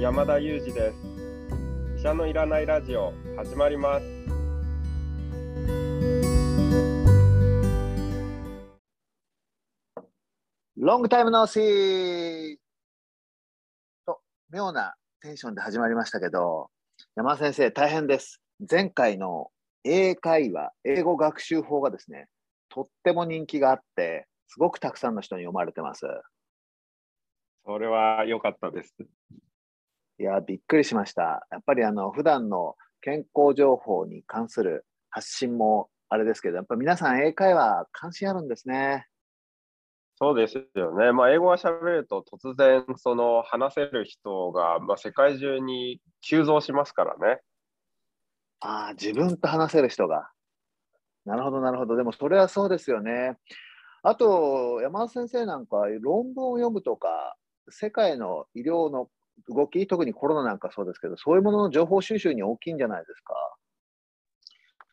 山田裕二です。医者のいらないラジオ始まります。ロングタイムノーシーと妙なテンションで始まりましたけど山田先生大変です。前回の英会話英語学習法がですねとっても人気があってすごくたくさんの人に読まれてます。それは良かったですいやびっくりしましたやっぱりあの普段の健康情報に関する発信もあれですけどやっぱ皆さん英会話関心あるんですねそうですよね。まあ、英語が喋ると突然その話せる人が、まあ、世界中に急増しますからね。ああ、自分と話せる人が。なるほど、なるほど。でもそれはそうですよね。あと、山田先生なんか論文を読むとか、世界の医療の動き、特にコロナなんかそうですけど、そういうものの情報収集に大きいんじゃないですか？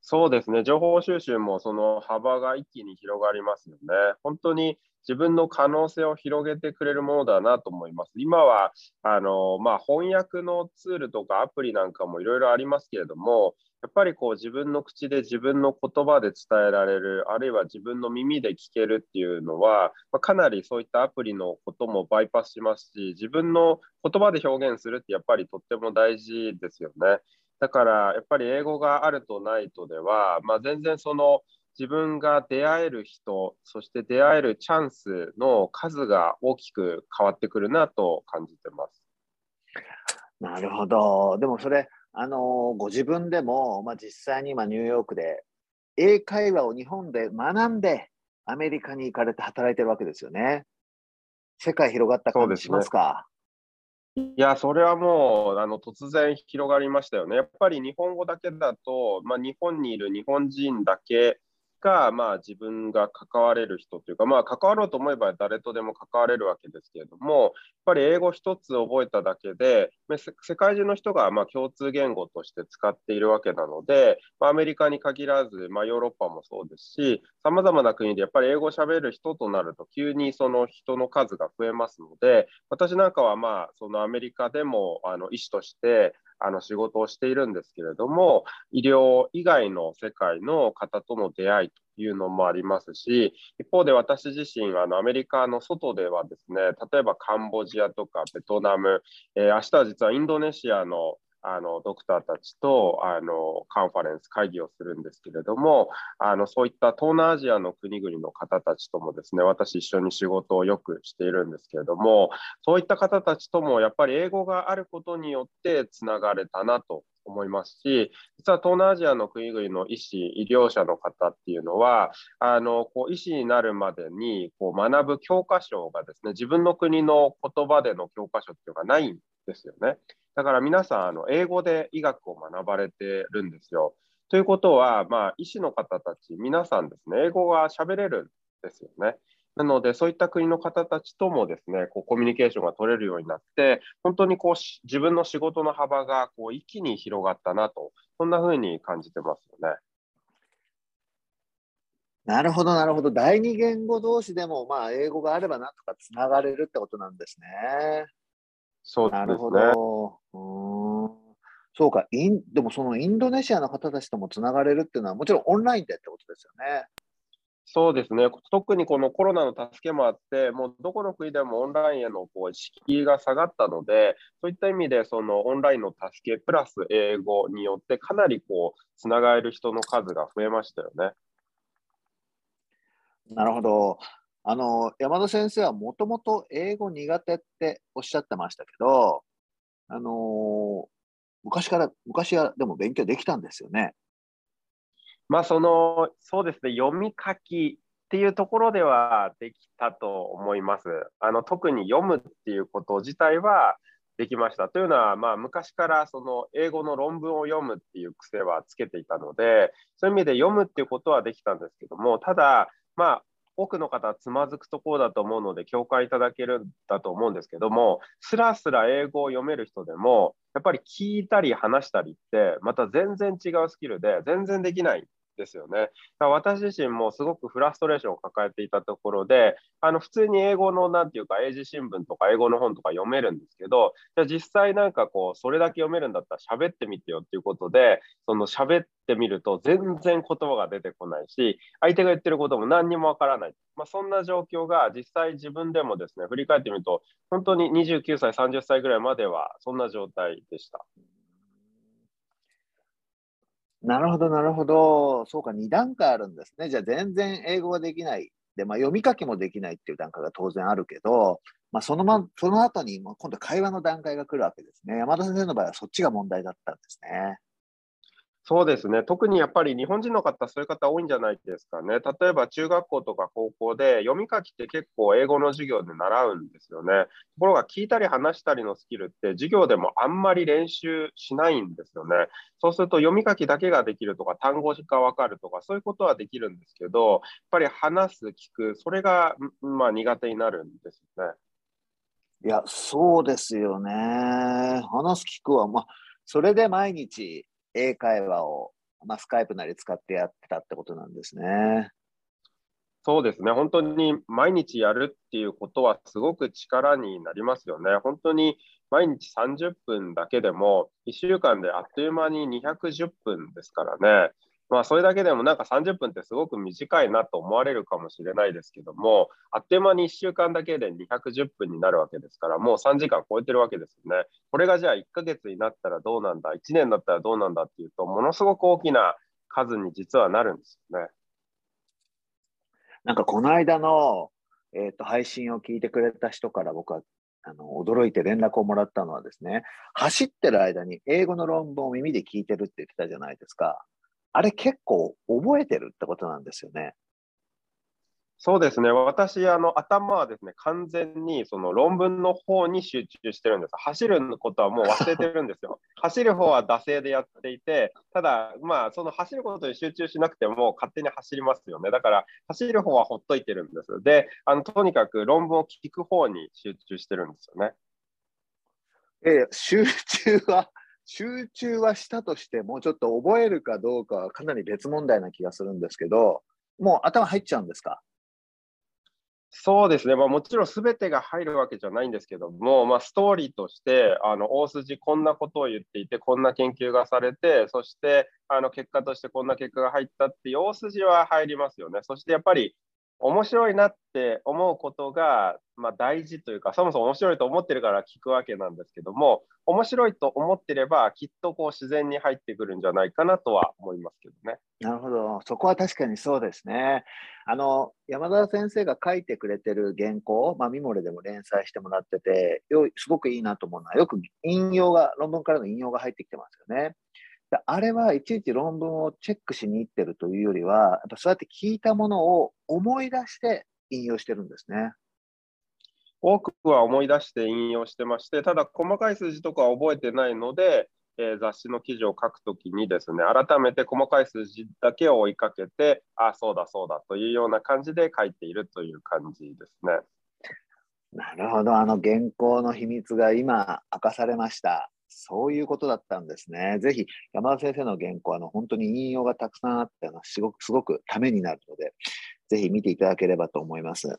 そうですね、情報収集もその幅が一気に広がりますよね。本当に自分の可能性を広げてくれるものだなと思います。今はあの、まあ、翻訳のツールとかアプリなんかもいろいろありますけれども、やっぱりこう自分の口で自分の言葉で伝えられる、あるいは自分の耳で聞けるっていうのは、まあ、かなりそういったアプリのこともバイパスしますし、自分の言葉で表現するってやっぱりとっても大事ですよね。だからやっぱり英語があるとないとでは、まあ、全然その自分が出会える人、そして出会えるチャンスの数が大きく変わってくるなと感じてます。なるほど。でもそれ、あのご自分でも、まあ、実際に今ニューヨークで英会話を日本で学んでアメリカに行かれて働いてるわけですよね。世界広がった感じしますか？いや、それはもうあの突然広がりましたよね。やっぱり日本語だけだと、まあ、日本にいる日本人だけが、まあ、自分が関われる人というか、まあ、関わろうと思えば誰とでも関われるわけですけれども、やっぱり英語一つ覚えただけで、世界中の人がま共通言語として使っているわけなので、ま、アメリカに限らず、まあ、ヨーロッパもそうですし、さまざまな国でやっぱり英語をしゃべる人となると、急にその人の数が増えますので、私なんかはまあそのアメリカでもあの医師としてあの仕事をしているんですけれども、医療以外の世界の方との出会いというのもありますし、一方で私自身、あのアメリカの外ではですね、例えばカンボジアとかベトナム、えー、明日は実はインドネシアのあのドクターたちとあのカンファレンス会議をするんですけれどもあのそういった東南アジアの国々の方たちともですね私一緒に仕事をよくしているんですけれどもそういった方たちともやっぱり英語があることによってつながれたなと思いますし、実は東南アジアの国々の医師、医療者の方っていうのは、あのこう医師になるまでにこう学ぶ教科書がですね、自分の国の言葉での教科書っていうのがないんですよね。だから皆さん、あの英語で医学を学ばれてるんですよ。ということは、まあ、医師の方たち、皆さんですね、英語が喋れるんですよね。なので、そういった国の方たちともですね、こうコミュニケーションが取れるようになって、本当にこう自分の仕事の幅がこう一気に広がったなと、そんな風に感じてますよね。なるほど、なるほど。第二言語同士でも、まあ、英語があればなんとかつながれるってことなんですね。そうですね。なるほど。うんそうかイン、でもそのインドネシアの方たちともつながれるっていうのは、もちろんオンラインでってことですよね。そうですね、特にこのコロナの助けもあって、もうどこの国でもオンラインへのこう敷居が下がったので、そういった意味で、そのオンラインの助けプラス英語によって、かなりこうつながれる人の数が増えましたよね。なるほど。あの山田先生はもともと英語苦手っておっしゃってましたけど、あの昔から、昔はでも勉強できたんですよね。まあ、その、そうですね、読み書きっていうところではできたと思います。あの特に読むっていうこと自体はできました。というのは、まあ、昔からその英語の論文を読むっていう癖はつけていたので、そういう意味で読むっていうことはできたんですけども、ただ、まあ、多くの方つまずくところだと思うので共感いただけるんだと思うんですけどもすらすら英語を読める人でもやっぱり聞いたり話したりってまた全然違うスキルで全然できない。ですよね。私自身もすごくフラストレーションを抱えていたところで、あの普通に英語のなんていうか、英字新聞とか英語の本とか読めるんですけど、じゃあ実際なんかこう、それだけ読めるんだったら喋ってみてよっていうことで、その喋ってみると全然言葉が出てこないし、相手が言ってることも何にもわからない。まあ、そんな状況が実際自分でもですね、振り返ってみると、本当に29歳、30歳ぐらいまではそんな状態でした。なるほど、なるほど。そうか、2段階あるんですね。じゃあ、全然英語ができない。で、まあ、読み書きもできないっていう段階が当然あるけど、まあ、そのま、その後に、今度会話の段階が来るわけですね。山田先生の場合はそっちが問題だったんですね。そうですね。特にやっぱり日本人の方、そういう方多いんじゃないですかね。例えば中学校とか高校で読み書きって結構英語の授業で習うんですよね。ところが聞いたり話したりのスキルって授業でもあんまり練習しないんですよね。そうすると読み書きだけができるとか単語がわかるとかそういうことはできるんですけど、やっぱり話す、聞く、それがまあ苦手になるんですよね。いや、そうですよね。話す、聞くは、まあ、それで毎日英会話を、まあ、スカイプなり使ってやってたってことなんですね。そうですね、本当に毎日やるっていうことはすごく力になりますよね。本当に毎日30分だけでも、1週間であっという間に210分ですからね。まあ、それだけでもなんか30分ってすごく短いなと思われるかもしれないですけども、あっという間に1週間だけで210分になるわけですから、もう3時間超えてるわけですよね。これがじゃあ1ヶ月になったらどうなんだ、1年だったらどうなんだっていうと、ものすごく大きな数に実はなるんですよね。なんかこの間の、えーと、配信を聞いてくれた人から僕はあの驚いて連絡をもらったのはですね、走ってる間に英語の論文を耳で聞いてるって言ってたじゃないですか。あれ結構覚えてるってことなんですよね。そうですね。私、あの、頭はですね、完全にその論文の方に集中してるんです。走ることはもう忘れてるんですよ。走る方は惰性でやっていて、ただ、まあ、その走ることに集中しなくても勝手に走りますよね。だから、走る方はほっといてるんです。で、あの、とにかく論文を聞く方に集中してるんですよね。ええ、集中は集中はしたとしても、ちょっと覚えるかどうかはかなり別問題な気がするんですけど、もう頭入っちゃうんですか？そうですね、まあ、もちろんすべてが入るわけじゃないんですけども、まあ、ストーリーとしてあの大筋こんなことを言っていて、こんな研究がされて、そしてあの結果としてこんな結果が入ったっていう大筋は入りますよね。そしてやっぱり面白いなって思うことが、まあ、大事というか、そもそも面白いと思ってるから聞くわけなんですけども、面白いと思ってれば、きっとこう自然に入ってくるんじゃないかなとは思いますけどね。なるほど、そこは確かにそうですね。あの山田先生が書いてくれてる原稿、まあ、ミモレでも連載してもらってて、すごくいいなと思うのは、よく引用が、論文からの引用が入ってきてますよね。あれはいちいち論文をチェックしに行ってるというよりは、やっぱそうやって聞いたものを思い出して引用してるんですね。多くは思い出して引用してまして、ただ細かい数字とかは覚えてないので、えー、雑誌の記事を書くときにですね、改めて細かい数字だけを追いかけて、ああ、そうだそうだというような感じで書いているという感じですね。なるほど、あの原稿の秘密が今明かされました。そういうことだったんですね。ぜひ山田先生の原稿あの本当に引用がたくさんあってすごくすごくためになるので、ぜひ見ていただければと思います。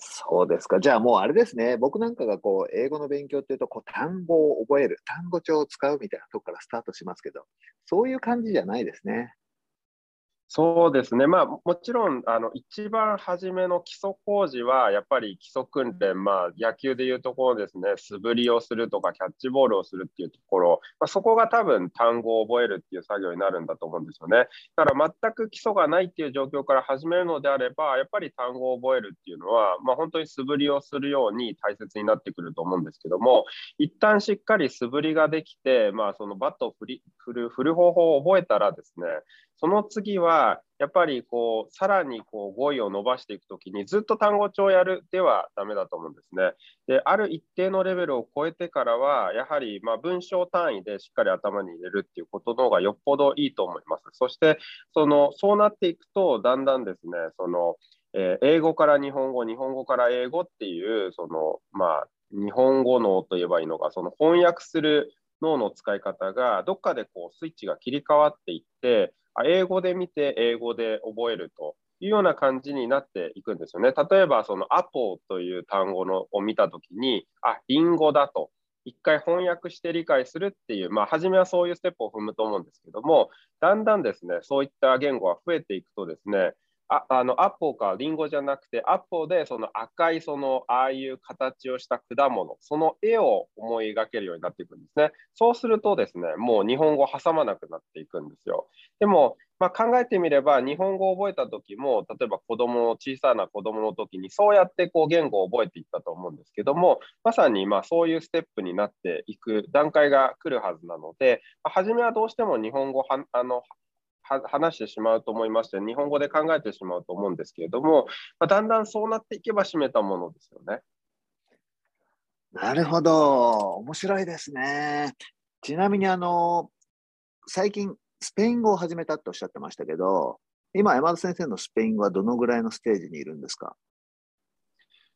そうですか。じゃあもうあれですね。僕なんかがこう英語の勉強っていうとこう単語を覚える、単語帳を使うみたいなとこからスタートしますけど、そういう感じじゃないですね。そうですね、まあ、もちろんあの一番初めの基礎工事は、やっぱり基礎訓練、まあ、野球でいうところですね、素振りをするとか、キャッチボールをするっていうところ、まあ、そこが多分単語を覚えるっていう作業になるんだと思うんですよね。だから全く基礎がないっていう状況から始めるのであれば、やっぱり単語を覚えるっていうのは、まあ、本当に素振りをするように大切になってくると思うんですけども、一旦しっかり素振りができて、まあ、そのバットを振り振る振る方法を覚えたらですね、その次は、やっぱりこう、さらにこう語彙を伸ばしていくときに、ずっと単語帳をやるではだめだと思うんですね。で、ある一定のレベルを超えてからは、やはりま文章単位でしっかり頭に入れるっていうことの方がよっぽどいいと思います。そして、その、そうなっていくと、だんだんですね、その、えー、英語から日本語、日本語から英語っていう、その、まあ、日本語脳といえばいいのか、その翻訳する脳の使い方がどっかでこうスイッチが切り替わっていって英語で見て英語で覚えるというような感じになっていくんですよね。例えば、そのアポという単語のを見た時に、あ、リンゴだと。一回翻訳して理解するっていう、まあ、初めはそういうステップを踏むと思うんですけども、だんだんですね、そういった言語が増えていくとですね、ああのアッポーかリンゴじゃなくて、アッポーでその赤いそのああいう形をした果物、その絵を思い描けるようになっていくんですね。そうするとですね、もう日本語挟まなくなっていくんですよ。でも、まあ、考えてみれば、日本語を覚えた時も、例えば子供の、小さな子供の時に、そうやってこう言語を覚えていったと思うんですけども、まさにまそういうステップになっていく段階が来るはずなので、ま初めはどうしても日本語はあの話してしまうと思いまして、日本語で考えてしまうと思うんですけれども、まあ、だんだんそうなっていけば締めたものですよね。なるほど、面白いですね。ちなみにあの最近スペイン語を始めたとおっしゃってましたけど、今山田先生のスペイン語はどのぐらいのステージにいるんですか？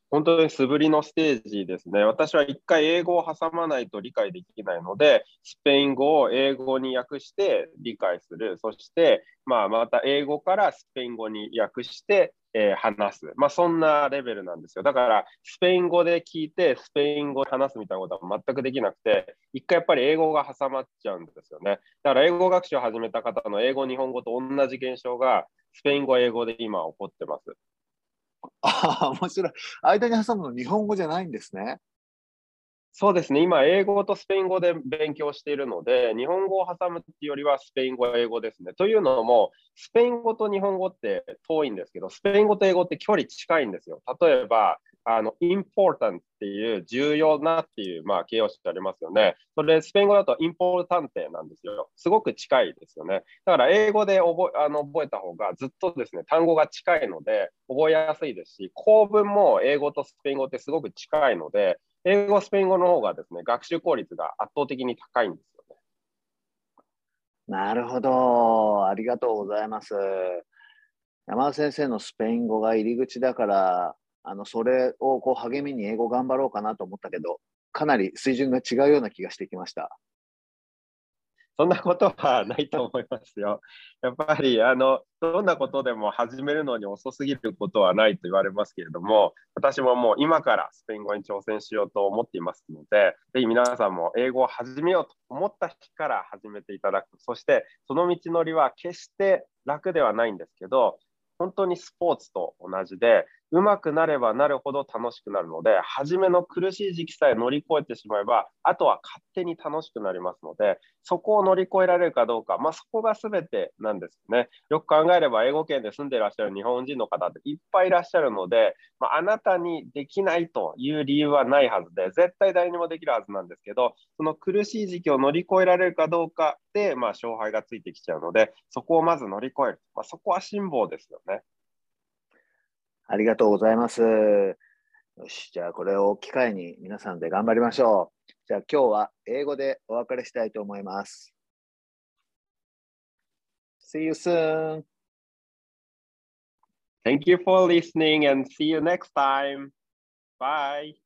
本当に素振りのステージですね。私は一回英語を挟まないと理解できないので、スペイン語を英語に訳して理解する。そして、まあ、また英語からスペイン語に訳して、えー、話す。まあ、そんなレベルなんですよ。だから、スペイン語で聞いて、スペイン語で話すみたいなことは全くできなくて、一回やっぱり英語が挟まっちゃうんですよね。だから、英語学習を始めた方の英語、日本語と同じ現象が、スペイン語、英語で今起こってます。ああ、面白い。間に挟むの日本語じゃないんですね。そうですね、今、英語とスペイン語で勉強しているので、日本語を挟むっていうよりはスペイン語、英語ですね。というのも、スペイン語と日本語って遠いんですけど、スペイン語と英語って距離近いんですよ。例えば、あの、important っていう重要なっていう、まあ、形容詞ってありますよね。それ、スペイン語だと importante なんですよ。すごく近いですよね。だから、英語で覚えあの覚えた方がずっとですね、単語が近いので、覚えやすいですし、構文も英語とスペイン語ってすごく近いので、英語、スペイン語の方がですね、学習効率が圧倒的に高いんですよね。なるほど。ありがとうございます。山田先生のスペイン語が入り口だから、あのそれをこう励みに英語頑張ろうかなと思ったけど、かなり水準が違うような気がしてきました。そんなことはないと思いますよ。やっぱりあのどんなことでも始めるのに遅すぎることはないと言われますけれども、私ももう今からスペイン語に挑戦しようと思っていますので、ぜひ皆さんも英語を始めようと思った日から始めていただく。そしてその道のりは決して楽ではないんですけど、本当にスポーツと同じで、うまくなればなるほど楽しくなるので、初めの苦しい時期さえ乗り越えてしまえば、あとは勝手に楽しくなりますので、そこを乗り越えられるかどうか、まあ、そこが全てなんですよね。よく考えれば、英語圏で住んでいらっしゃる日本人の方っていっぱいいらっしゃるので、まあ、あなたにできないという理由はないはずで、絶対誰にもできるはずなんですけど、その苦しい時期を乗り越えられるかどうかで、まあ、勝敗がついてきちゃうので、そこをまず乗り越える。まあ、そこは辛抱ですよね。ありがとうございます。よし、じゃあこれを機会に皆さんで頑張りましょう。じゃあ今日は英語でお別れしたいと思います。See you soon. Thank you for listening and see you next time. Bye.